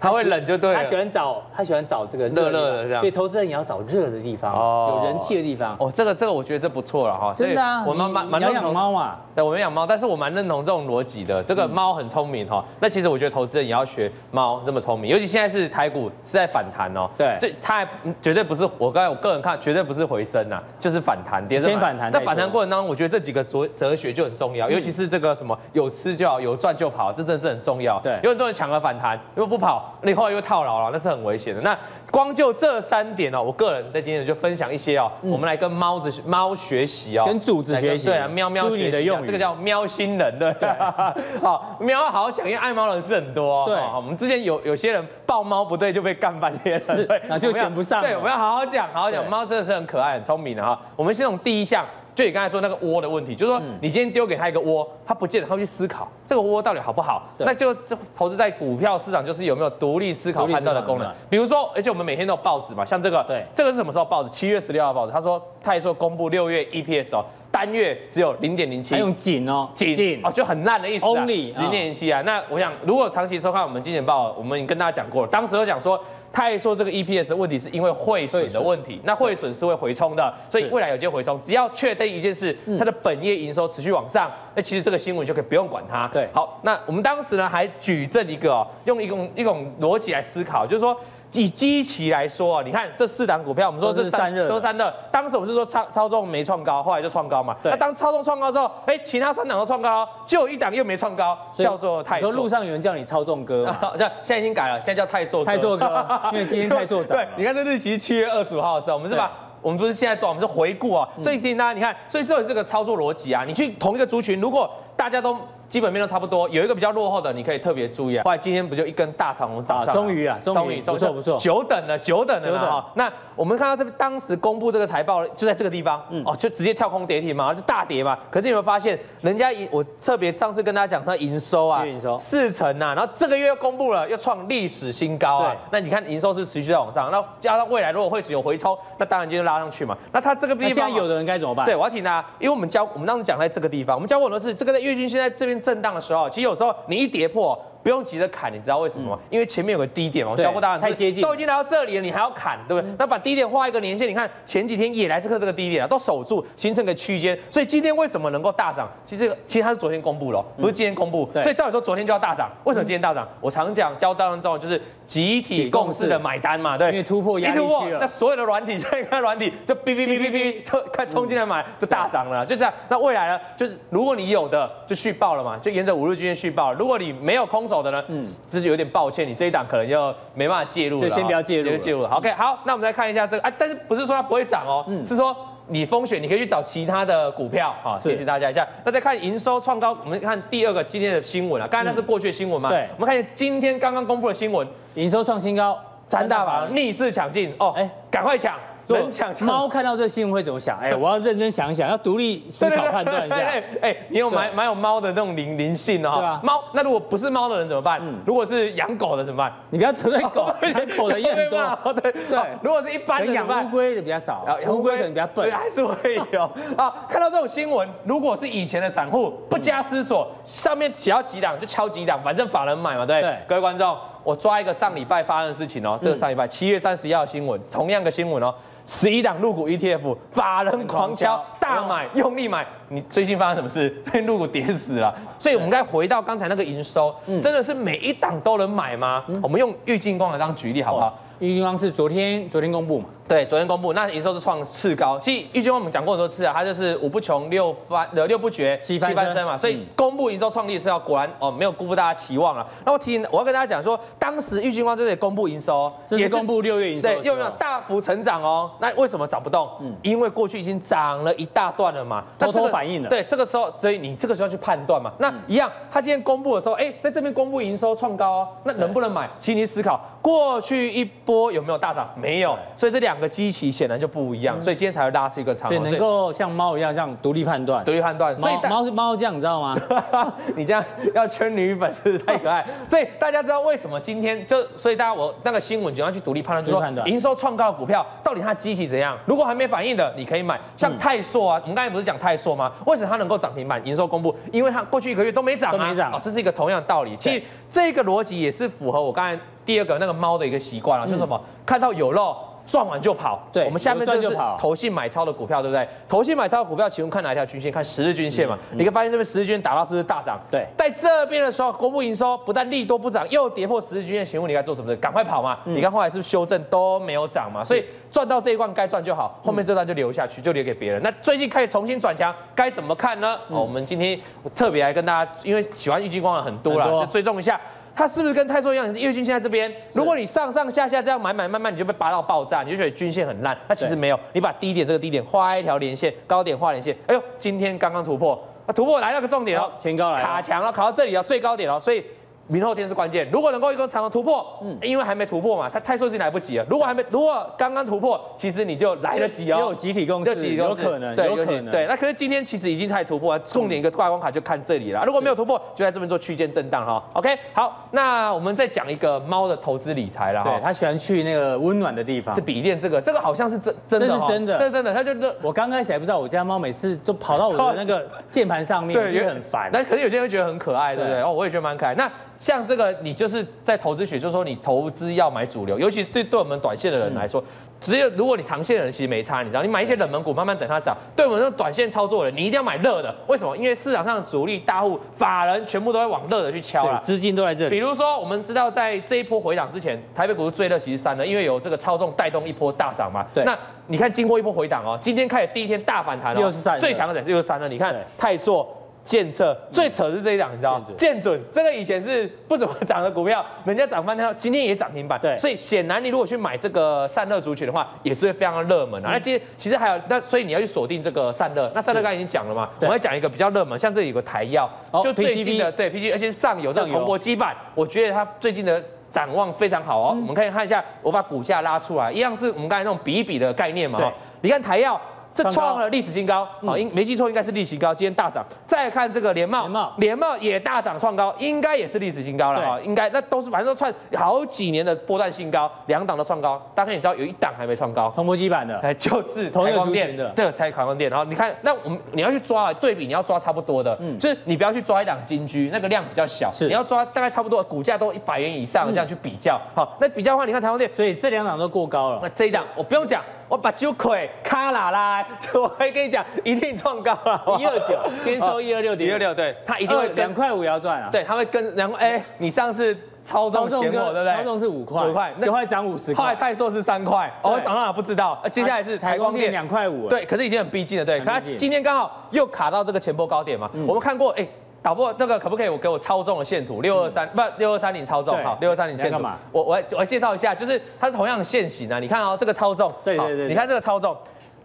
他会冷就对了，他喜欢找他喜欢找这个热热的这样，所以投资人也要找热的地方，哦有人气的地方。哦，这个这个我觉得这不错了哈。真的啊，我们蛮蛮认同猫嘛，对，我们养猫，但是我蛮认同这种逻辑的。这个猫很聪明哈，那其实我觉得投资人也要学猫这么聪明，尤其现在是台股是在反弹哦。对，这它还绝对不是我刚才我个人看绝对不是回升呐，就是反弹，先反弹。在反弹过程当中，我觉得这几个哲哲学就很重要，尤其是这个什么有吃就好，有赚就跑，这真的是很重要。对，有很多人抢了反弹，如果不跑，你后来又套牢。好了，那是很危险的。那光就这三点哦，我个人在今天就分享一些哦，我们来跟猫子猫学习哦，跟主子学习，对啊，喵喵学习，这个叫喵星人，对对。好，喵好好讲，因为爱猫人士很多。对，我们之前有有些人抱猫不对就被干半天，是，那就选不上。对，我们要好好讲，好好讲，猫真的是很可爱、很聪明的哈。我们先从第一项。就你刚才说那个窝的问题，就是说你今天丢给他一个窝，他不见得他会去思考这个窝到底好不好，那就这投资在股票市场就是有没有独立思考判断的功能。比如说，而且我们每天都有报纸嘛，像这个，对，这个是什么时候报纸？七月十六号报纸，他说他也说公布六月 EPS 哦，单月只有零点零七，还用紧哦，紧。哦，就很烂的意思，only 零点零七啊。那我想，如果长期收看我们金钱报，我们跟大家讲过了，当时都讲说。他还说这个 EPS 的问题是因为汇损的问题，那汇损是会回冲的，所以未来有机会回冲。只要确定一件事，它的本业营收持续往上，那其实这个新闻就可以不用管它。对，好，那我们当时呢还举证一个哦，用一种一种逻辑来思考，就是说。以基期来说啊，你看这四档股票，我们说是三热，都散热。当时我们是说操操纵没创高，后来就创高嘛。那当操纵创高之后，哎，其他三档都创高，就有一档又没创高，叫做泰硕。说路上有人叫你操纵哥，这现在已经改了，现在叫泰硕。泰硕哥，因为今天泰硕涨。对，你看这日期七月二十五号的时候，我们是把，我们不是现在做，我们是回顾啊。所以提醒大家，你看，所以这也是个操作逻辑啊。你去同一个族群，如果大家都。基本面都差不多，有一个比较落后的，你可以特别注意啊。后来今天不就一根大长红涨上，终于啊，终于，不错不错，久等了，久等了哈。那我们看到这边当时公布这个财报，就在这个地方，哦，就直接跳空跌停嘛，就大跌嘛。可是你有没有发现，人家营我特别上次跟大家讲，它营收啊，营收四成啊，然后这个月又公布了，又创历史新高啊。那你看营收是持续在往上，那加上未来如果会是有回抽，那当然就拉上去嘛。那它这个地方，现在有的人该怎么办？对，我要提他，因为我们教我们当时讲在这个地方，我们教过的是这个在月均现在这边震荡的时候。其实有时候你一跌破。不用急着砍，你知道为什么吗？因为前面有个低点嘛，我教过大家，太接近，都已经来到这里了，你还要砍，对不对？那把低点画一个年线，你看前几天也来这个这个低点啊，都守住，形成个区间。所以今天为什么能够大涨？其实这个其实它是昨天公布了，不是今天公布。所以照理说昨天就要大涨，为什么今天大涨？我常讲教大家知就是集体共识的买单嘛，对，因为突破压力区了。那所有的软体，再看软体就哔哔哔哔哔，就快冲进来买，就大涨了，就这样。那未来呢？就是如果你有的就续报了嘛，就沿着五日均线续报。如果你没有空手的呢？嗯。这就有点抱歉，你这一档可能就没办法介入了，就先不要介入，就介入了。OK，好，那我们再看一下这个，哎，但是不是说它不会涨哦，嗯，是说你风险你可以去找其他的股票，好，谢谢大家一下。那再看营收创高，我们看第二个今天的新闻啊，刚才那是过去的新闻嘛，对，我们看今天刚刚公布的新闻，营收创新高，三大法逆势抢进哦，哎，赶快抢。人抢猫看到这新闻会怎么想？哎，我要认真想想，要独立思考判断一下。哎，你有蛮蛮有猫的那种灵灵性的哈。对啊。猫，那如果不是猫的人怎么办？如果是养狗的怎么办？你不要得罪狗，养狗的也很多。对对。如果是一般的养乌龟的比较少，乌龟可能比较笨，还是会有。啊，看到这种新闻，如果是以前的散户，不加思索，上面只要几档就敲几档，反正法人买嘛，对。对。各位观众，我抓一个上礼拜发生的事情哦，这个上礼拜七月三十一号新闻，同样的新闻哦。十一档入股 ETF，法人狂敲大买，用力买。你最近发生什么事？被入股跌死了。所以我们该回到刚才那个营收，真的是每一档都能买吗？我们用郁金光来当举例好不好？玉金光是昨天昨天公布嘛？对，昨天公布，那营收是创次高。其实玉金光我们讲过很多次啊，它就是五不穷六翻呃六不绝七翻身嘛。所以公布营收创历史要果然哦，没有辜负大家期望了。那我提醒，我要跟大家讲说，当时玉金光这里公布营收，也公布六月营收，对，又没有大幅成长哦。那为什么涨不动？嗯，因为过去已经涨了一大段了嘛，偷偷反应了。对，这个时候，所以你这个时候去判断嘛。那一样，他今天公布的时候，哎，在这边公布营收创高哦，那能不能买？请你思考。过去一波有没有大涨？没有，所以这两个基期显然就不一样，所以今天才会拉出一个长。所以能够像猫一样这样独立判断，独立判断。所以猫是猫这样，你知道吗？你这样要圈女粉丝太可爱。所以大家知道为什么今天就所以大家我那个新闻就要去独立判断，就是说营收创高的股票到底它基期怎样？如果还没反应的，你可以买。像泰硕啊，我们刚才不是讲泰硕吗？为什么它能够涨停板？营收公布，因为它过去一个月都没涨，都没涨。哦，这是一个同样的道理。其实这个逻辑也是符合我刚才第二个那个猫的一个习惯啊，就是什么？看到有肉。赚完就跑，对，我们下面这是投信买超的股票，对不对？投信买超的股票，请问看哪一条均线？看十日均线嘛。你可以发现这边十日均线打到是不是大涨？对，在这边的时候公布营收，不但利多不涨，又跌破十日均线，请问你该做什么？赶快跑嘛！嗯、你看后来是不是修正都没有涨嘛？所以赚到这一关该赚就好，后面这段就留下去，就留给别人。那最近开始重新转强，该怎么看呢？嗯、我们今天特别来跟大家，因为喜欢郁金光的很多了，多就追踪一下。它是不是跟泰硕一样？你是月均线在这边，如果你上上下下这样买买慢慢，你就被拔到爆炸，你就觉得均线很烂。那其实没有，你把低点这个低点画一条连线，高点画连线。哎呦，今天刚刚突破，啊突破来了个重点哦，前高来卡墙了，卡到这里了，最高点了，所以。明后天是关键，如果能够一个长的突破，嗯，因为还没突破嘛，它泰硕是来不及了。如果还没，如果刚刚突破，其实你就来得及哦。有集体共识，有可能，对，有可能。对，那可是今天其实已经开始突破了，重点一个挂光卡就看这里了。如果没有突破，就在这边做区间震荡哈。OK，好，那我们再讲一个猫的投资理财了哈。对，他喜欢去那个温暖的地方。这笔电这个，这个好像是真真的，这是真的，这是真的。它就热，我刚开始还不知道，我家猫每次都跑到我的那个键盘上面，对，觉得很烦。但可是有些人会觉得很可爱，对不对？哦，我也觉得蛮可爱。那像这个，你就是在投资学，就是说你投资要买主流，尤其对对我们短线的人来说，只有如果你长线的人其实没差，你知道，你买一些冷门股，慢慢等它涨。对我们这种短线操作的人，你一定要买热的，为什么？因为市场上的主力大户、法人全部都会往热的去敲了，资金都在这里。比如说，我们知道在这一波回档之前，台北股市最热其实散热，因为有这个操纵带动一波大涨嘛。对。那你看经过一波回档哦，今天开始第一天大反弹哦，又是三，最强的是又是三了。你看泰硕。建策最扯是这一档，你知道吗？建准这个以前是不怎么涨的股票，人家涨翻天，今天也涨停板。对，所以显然你如果去买这个散热族群的话，也是会非常的热门啊。那其实其实还有那，所以你要去锁定这个散热。那散热刚才已经讲了嘛，我们要讲一个比较热门，像这里有个台药，就最近的对 PCB，而且上游这个铜箔基板，我觉得它最近的展望非常好哦。我们可以看一下，我把股价拉出来，一样是我们刚才那种比一比的概念嘛。你看台燿。这创了历史新高，好，应没记错应该是历史新高，今天大涨。再看这个联茂，联茂。也大涨创高，应该也是历史新高了哈，应该那都是反正都创好几年的波段新高，两档都创高。大概你知道有一档还没创高，同箔基板的，哎，就是台光电。的，对，才台光电。然后你看，那我们你要去抓对比，你要抓差不多的，嗯，就是你不要去抓一档金居，那个量比较小，是，你要抓大概差不多，股价都一百元以上这样去比较，好，那比较的话，你看台光电，所以这两档都过高了，那这一档我不用讲。我把酒亏卡啦啦，我还跟你讲，一定创高了，一二九，先收一二六点，一二六，对，它一定会两块五要赚啊，对，它会跟两块，哎，你上次超重嫌我，对不对？超重是五块，五块，那会涨五十块，后来泰硕是三块，哦，涨到哪不知道，接下来是台光电两块五，对，可是已经很逼近了，对，可它今天刚好又卡到这个前波高点嘛，我们看过，哎。导播，那个可不可以我给我超重的线图？六二三不六二三零超重好六二三零线图，我我我来介绍一下，就是它是同样的线型啊，你看哦这个超重，对对对，你看这个操纵。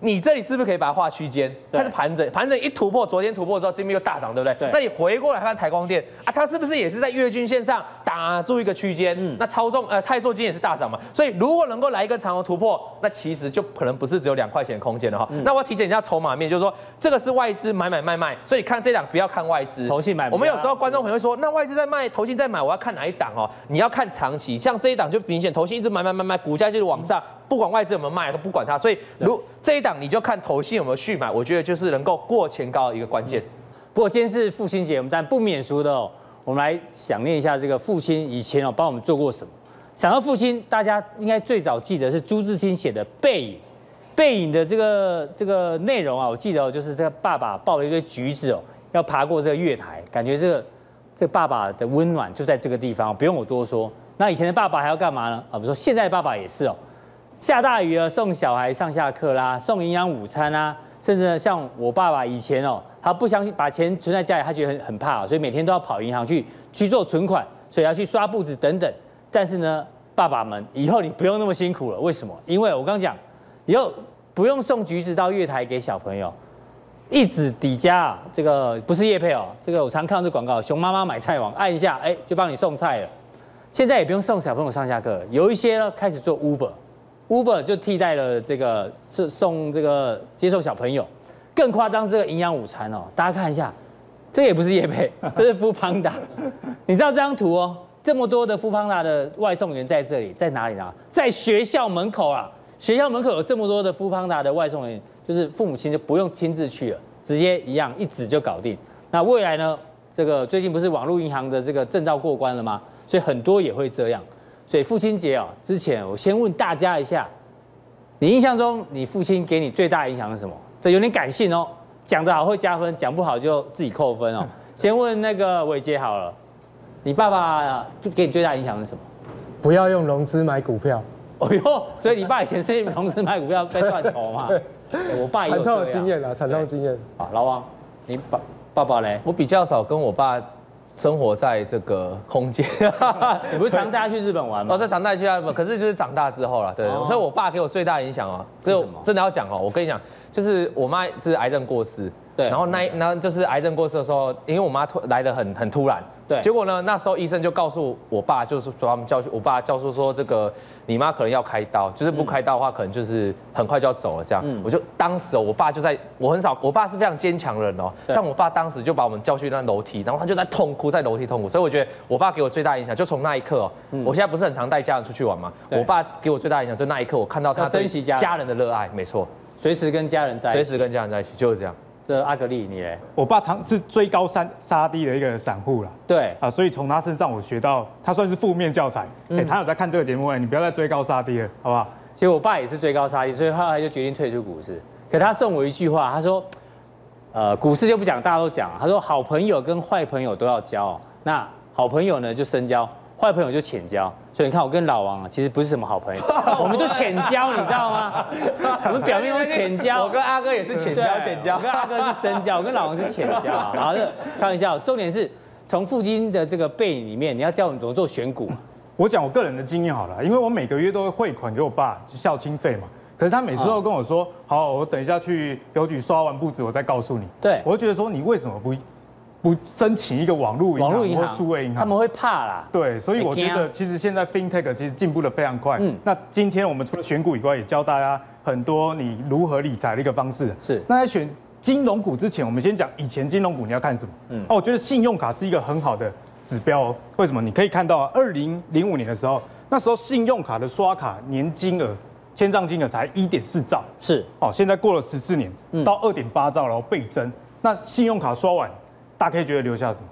你这里是不是可以把它画区间？它是盘整，盘整一突破，昨天突破之后，今天又大涨，对不对？对。那你回过来看台光电啊，它是不是也是在月均线上打住一个区间？嗯。那操纵呃泰硕金也是大涨嘛，所以如果能够来一个长的突破，那其实就可能不是只有两块钱的空间了哈。嗯。那我要提醒一下筹码面，就是说这个是外资买买卖卖，所以你看这档不要看外资，投信买。我们有时候观众朋友会说，那外资在卖，投信在买，我要看哪一档哦？你要看长期，像这一档就明显投信一直买买买买，股价就是往上。嗯不管外资有没有卖，都不管它。所以，如这一档你就看投信有没有续买，我觉得就是能够过前高的一个关键。不过今天是父亲节，我们但不免俗的哦，我们来想念一下这个父亲以前哦帮我们做过什么。想到父亲，大家应该最早记得是朱自清写的《背影》。《背影》的这个这个内容啊，我记得哦就是这个爸爸抱了一堆橘子哦，要爬过这个月台，感觉这个这个爸爸的温暖就在这个地方，不用我多说。那以前的爸爸还要干嘛呢？啊，比如说现在的爸爸也是哦。下大雨了，送小孩上下课啦，送营养午餐啊，甚至呢，像我爸爸以前哦，他不相信把钱存在家里，他觉得很很怕，所以每天都要跑银行去去做存款，所以要去刷簿子等等。但是呢，爸爸们以后你不用那么辛苦了，为什么？因为我刚讲，以后不用送橘子到月台给小朋友，一指底加啊，这个不是叶配哦，这个我常看到这广告，熊妈妈买菜网，按一下，哎，就帮你送菜了。现在也不用送小朋友上下课，有一些呢开始做 Uber Uber，Uber 就替代了这个是送这个接送小朋友。更夸张，这个营养午餐哦，大家看一下，这也不是叶配，这是 Foodpanda。你知道这张图哦，这么多的 Foodpanda 的外送员在这里，在哪里呢？在学校门口啊，学校门口有这么多的 Foodpanda 的外送员，就是父母亲就不用亲自去了，直接一样一指就搞定。那未来呢？这个最近不是网络银行的这个证照过关了吗？所以很多也会这样。所以父亲节啊，之前我先问大家一下，你印象中你父亲给你最大影响是什么？这有点感性哦，讲得好会加分，讲不好就自己扣分哦。先问那个伟杰好了，你爸爸就给你最大影响是什么？不要用融资买股票。哦哟，所以你爸以前是融资买股票被断头嘛？我爸也有经验啊，惨痛经验。好，老王，你爸爸爸嘞？我比较少跟我爸。生活在这个空间，你不是常带他去日本玩吗？哦，在常带去日本，可是就是长大之后了，对，所以我爸给我最大的影响哦，所以真的要讲哦，我跟你讲，就是我妈是癌症过世。对，然后那那就是癌症过世的时候，因为我妈突来的很很突然，对，结果呢，那时候医生就告诉我爸，就是说他们教我爸教唆说，这个你妈可能要开刀，就是不开刀的话，可能就是很快就要走了这样。嗯，我就当时我爸就在我很少，我爸是非常坚强的人哦，但我爸当时就把我们叫去那楼梯，然后他就在痛哭，在楼梯痛哭，所以我觉得我爸给我最大影响，就从那一刻哦，我现在不是很常带家人出去玩嘛，我爸给我最大影响，就那一刻我看到他珍惜家人的热爱，没错，随时跟家人在一起，随时跟家人在一起，就是这样。这阿格力，你嘞？我爸常是追高杀杀低的一个散户了。对啊，所以从他身上我学到，他算是负面教材。哎、嗯欸，他有在看这个节目，哎，你不要再追高杀低了，好不好？其实我爸也是追高杀低，所以后来就决定退出股市。可他送我一句话，他说：“呃，股市就不讲，大家都讲。他说好朋友跟坏朋友都要交，那好朋友呢就深交。”坏朋友就浅交，所以你看我跟老王啊，其实不是什么好朋友，我们就浅交，你知道吗？我们表面会浅交，我跟阿哥也是浅交，浅交，我跟阿哥是深交，我跟老王是浅交啊。好的，开玩笑，重点是从父亲的这个背影里面，你要教我们怎么做选股。我讲我个人的经验好了，因为我每个月都会汇款给我爸，就孝亲费嘛。可是他每次都跟我说，好，我等一下去邮局刷完簿子，我再告诉你。对，我就觉得说，你为什么不？不申请一个网络银行或数位银行，他们会怕啦。对，所以我觉得其实现在 FinTech 其实进步的非常快。嗯，那今天我们除了选股以外，也教大家很多你如何理财的一个方式。是。那在选金融股之前，我们先讲以前金融股你要看什么？嗯，哦，我觉得信用卡是一个很好的指标哦。为什么？你可以看到二零零五年的时候，那时候信用卡的刷卡年金额、签账金额才一点四兆。是。哦，现在过了十四年，到二点八兆，然后倍增。那信用卡刷完。大家可以觉得留下什么？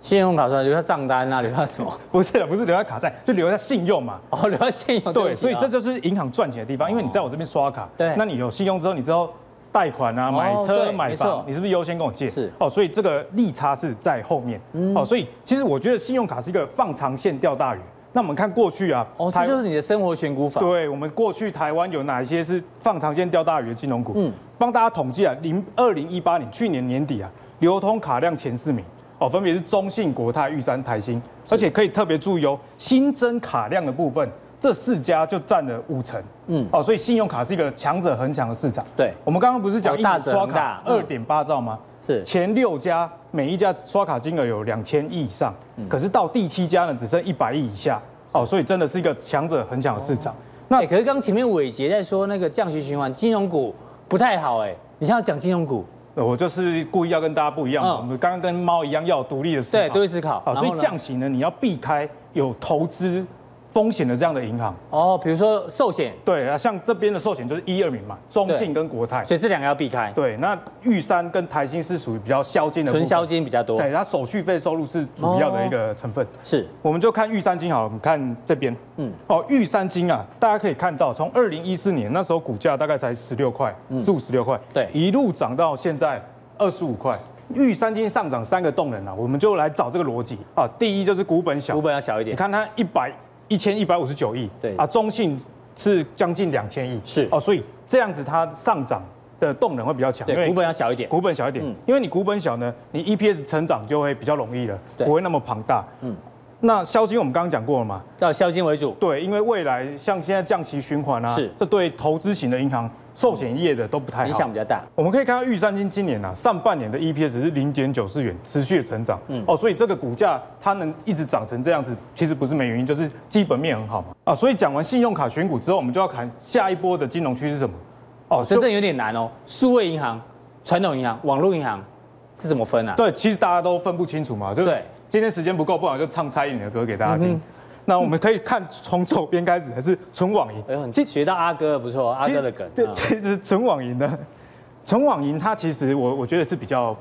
信用卡上留下账单啊，留下什么？不是，不是留下卡债，就留下信用嘛。哦，留下信用。对，所以这就是银行赚钱的地方，因为你在我这边刷卡，对，那你有信用之后，你之后贷款啊、买车、买房，你是不是优先跟我借？是。哦，所以这个利差是在后面。哦，所以其实我觉得信用卡是一个放长线钓大鱼。那我们看过去啊，哦，这就是你的生活选股法。对，我们过去台湾有哪一些是放长线钓大鱼的金融股？嗯，帮大家统计啊，零二零一八年去年年底啊，流通卡量前四名。哦，分别是中信、国泰、玉山、台新，而且可以特别注意哦，新增卡量的部分，这四家就占了五成。嗯，哦，所以信用卡是一个强者恒强的市场。对，我们刚刚不是讲一笔刷卡二点八兆吗？是，前六家每一家刷卡金额有两千亿以上，可是到第七家呢，只剩一百亿以下。哦，所以真的是一个强者恒强的市场。那可是刚前面伟杰在说那个降息循环，金融股不太好哎，你现在讲金融股。我就是故意要跟大家不一样，我们刚刚跟猫一样要有独立的思考，对，独立思考。好，所以降息呢，你要避开有投资风险的这样的银行哦，比如说寿险，对啊，像这边的寿险就是一二名嘛，中信跟国泰，所以这两个要避开。对，那玉山跟台新是属于比较消金的，纯消金比较多。对，它手续费收入是主要的一个成分。是，我们就看玉山金好了，我们看这边，嗯，哦，玉山金啊，大家可以看到，从二零一四年那时候股价大概才十六块，十五十六块，对，一路涨到现在二十五块。玉山金上涨三个动能啊，我们就来找这个逻辑啊。第一就是股本小，股本要小一点，你看它一百。一千一百五十九亿，对。啊，中信是将近两千亿，是。哦，所以这样子它上涨的动能会比较强，对，股本要小一点，股本小一点，因为你股本小呢，你 EPS 成长就会比较容易了，不会那么庞大，嗯，那消金我们刚刚讲过了嘛，要消金为主，对，因为未来像现在降息循环啊，是，这对投资型的银行寿险业的都不太好，影响比较大。我们可以看到玉山金今年啊，上半年的 EPS 是零点九四元，持续的成长。嗯，哦，所以这个股价它能一直涨成这样子，其实不是没原因，就是基本面很好嘛。啊，所以讲完信用卡选股之后，我们就要看下一波的金融区是什么？哦，这真正有点难哦。数位银行、传统银行、网络银行是怎么分啊？对，其实大家都分不清楚嘛。就对，今天时间不够，不然就唱蔡依林的歌给大家听。嗯那我们可以看从左边开始，还是纯网银？哎呦，你学到阿哥不错，阿哥的梗。对，其实纯网银呢，纯网银它其实我我觉得是比较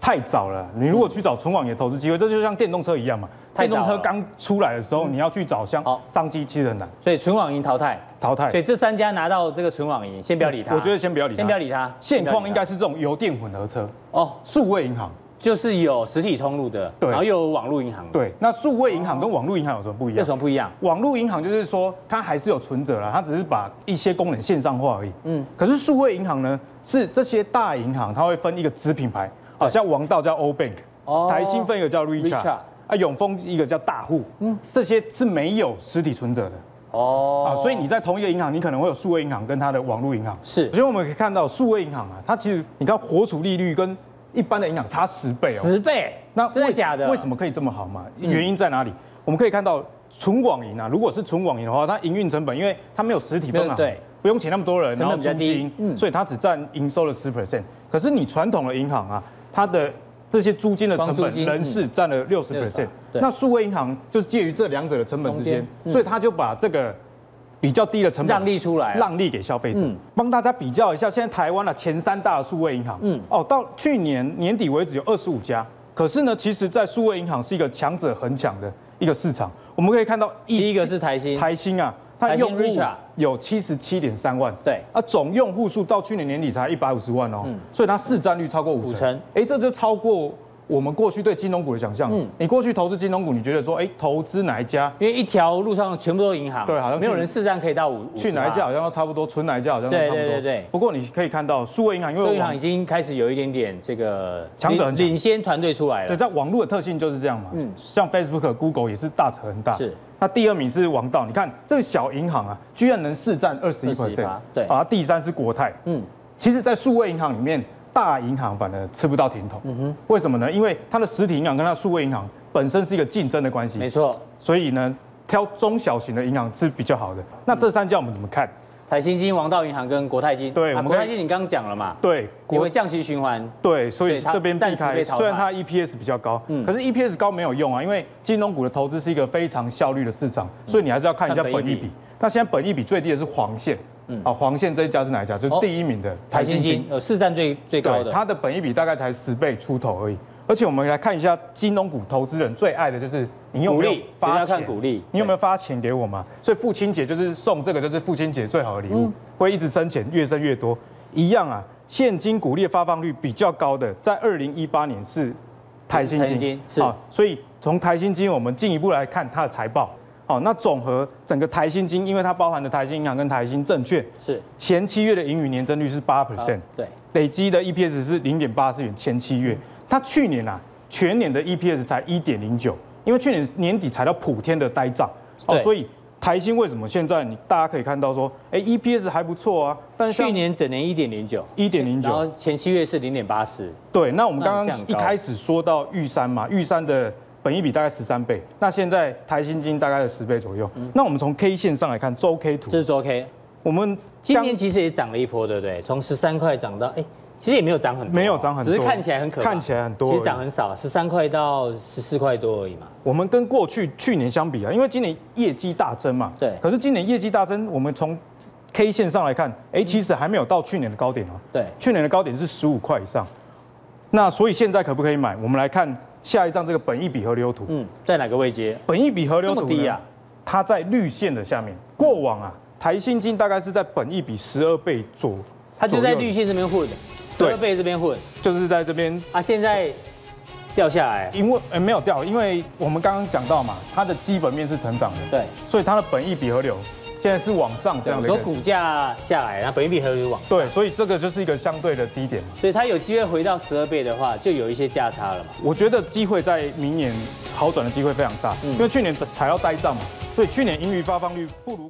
太早了。你如果去找纯网银的投资机会，这就像电动车一样嘛。电动车刚出来的时候，你要去找像商机，其实很难。所以纯网银淘汰，淘汰。所以这三家拿到这个纯网银，先不要理它。我觉得先不要理它，先不要理它。现况应该是这种油电混合车哦，数位银行。就是有实体通路的，对，然后又有网络银行。对，那数位银行跟网络银行有什么不一样？有什么不一样？网络银行就是说它还是有存折啦，它只是把一些功能线上化而已。嗯，可是数位银行呢，是这些大银行它会分一个子品牌，好像王道叫 O Bank，哦，台新分一个叫 Richart，啊，永丰一个叫大户，嗯，这些是没有实体存折的。哦，啊，所以你在同一个银行，你可能会有数位银行跟它的网络银行。是，所以我们可以看到数位银行啊，它其实你看活储利率跟一般的银行差十倍哦，十倍，那真的假的？为什么可以这么好嘛？原因在哪里？我们可以看到纯网银啊，如果是纯网银的话，它营运成本，因为它没有实体分行，对，不用请那么多人，然后租金，嗯，所以它只占营收的十 percent。可是你传统的银行啊，它的这些租金的成本，人事占了六十 percent。那数位银行就介于这两者的成本之间，所以它就把这个。比较低的成本让利出来，让利给消费者。帮大家比较一下，现在台湾的前三大的数位银行，嗯，哦，到去年年底为止有二十五家。可是呢，其实，在数位银行是一个强者恒强的一个市场。我们可以看到，第一个是台新，台新啊，它用户有七十七点三万，对，啊，总用户数到去年年底才一百五十万哦，所以它市占率超过五成，哎，这就超过。我们过去对金融股的想象，嗯，你过去投资金融股，你觉得说，哎，投资哪一家？因为一条路上全部都是银行，对，好像没有人市占可以到五。去哪一家好像都差不多，存哪一家好像都差不多。对对对对。不过你可以看到，数位银行，因为数位银行已经开始有一点点这个强者领先团队出来了。对，在网络的特性就是这样嘛。嗯。像 Facebook、Google 也是大扯很大。是。那第二名是王道，你看这个小银行啊，居然能市占二十一 percent。对。啊，第三是国泰。嗯。其实，在数位银行里面。大银行反而吃不到甜头，嗯哼，为什么呢？因为它的实体银行跟它数位银行本身是一个竞争的关系，没错，所以呢，挑中小型的银行是比较好的。那这三家我们怎么看？台新金、王道银行跟国泰金。对，国泰金你刚刚讲了嘛？对，因为降息循环。对，所以这边避开。虽然它 EPS 比较高，嗯，可是 EPS 高没有用啊，因为金融股的投资是一个非常效率的市场，所以你还是要看一下本益比。那现在本益比最低的是黄线。嗯，啊，黄线这一家是哪一家？就是第一名的台新金，呃，市占最最高的，它的本益比大概才十倍出头而已。而且我们来看一下金融股投资人最爱的就是你有没有发钱？鼓励，你有没有发钱给我嘛？所以父亲节就是送这个，就是父亲节最好的礼物，会一直生钱，越生越多。一样啊，现金股利发放率比较高的，在二零一八年是台新金，是啊，所以从台新金我们进一步来看它的财报。好，那总和整个台新金，因为它包含的台新银行跟台新证券，是。前七月的盈余年增率是八 percent，对，累积的 EPS 是零点八四元。前七月，它去年啊，全年的 EPS 才一点零九，因为去年年底才到普天的呆账，哦，所以台新为什么现在你大家可以看到说，哎，EPS 还不错啊，但是去年整年一点零九，一点零九，然后前七月是零点八四，对，那我们刚刚一开始说到玉山嘛，玉山的。本一比大概十三倍，那现在台新金大概有十倍左右。嗯、那我们从 K 线上来看，周 K 图，这是周 K。我们今年其实也涨了一波，对不对？从十三块涨到，哎，其实也没有涨很多，没有涨很多，只是看起来很可怕，看起来很多，其实涨很少，十三块到十四块多而已嘛。我们跟过去去年相比啊，因为今年业绩大增嘛，对。可是今年业绩大增，我们从 K 线上来看，哎，其实还没有到去年的高点哦。对，去年的高点是十五块以上。那所以现在可不可以买？我们来看。下一张这个本益比河流图，嗯，在哪个位阶？本益比河流图低啊，它在绿线的下面。过往啊，台新金大概是在本益比十二倍左，它就在绿线这边混，十二倍这边混，就是在这边啊。现在掉下来，因为呃没有掉，因为我们刚刚讲到嘛，它的基本面是成长的，对，所以它的本益比河流。现在是往上这样的，说股价下来，然后本益比还有往上，对，所以这个就是一个相对的低点，所以它有机会回到十二倍的话，就有一些价差了嘛。我觉得机会在明年好转的机会非常大，因为去年才要呆账嘛，所以去年盈余发放率不如。